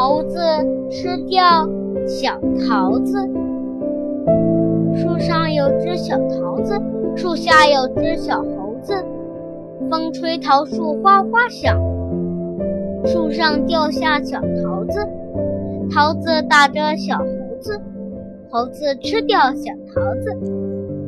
猴子吃掉小桃子。树上有只小桃子树下有只小猴子。风吹桃树哗哗响树上掉下小桃子。桃子打着小猴子猴子吃掉小桃子。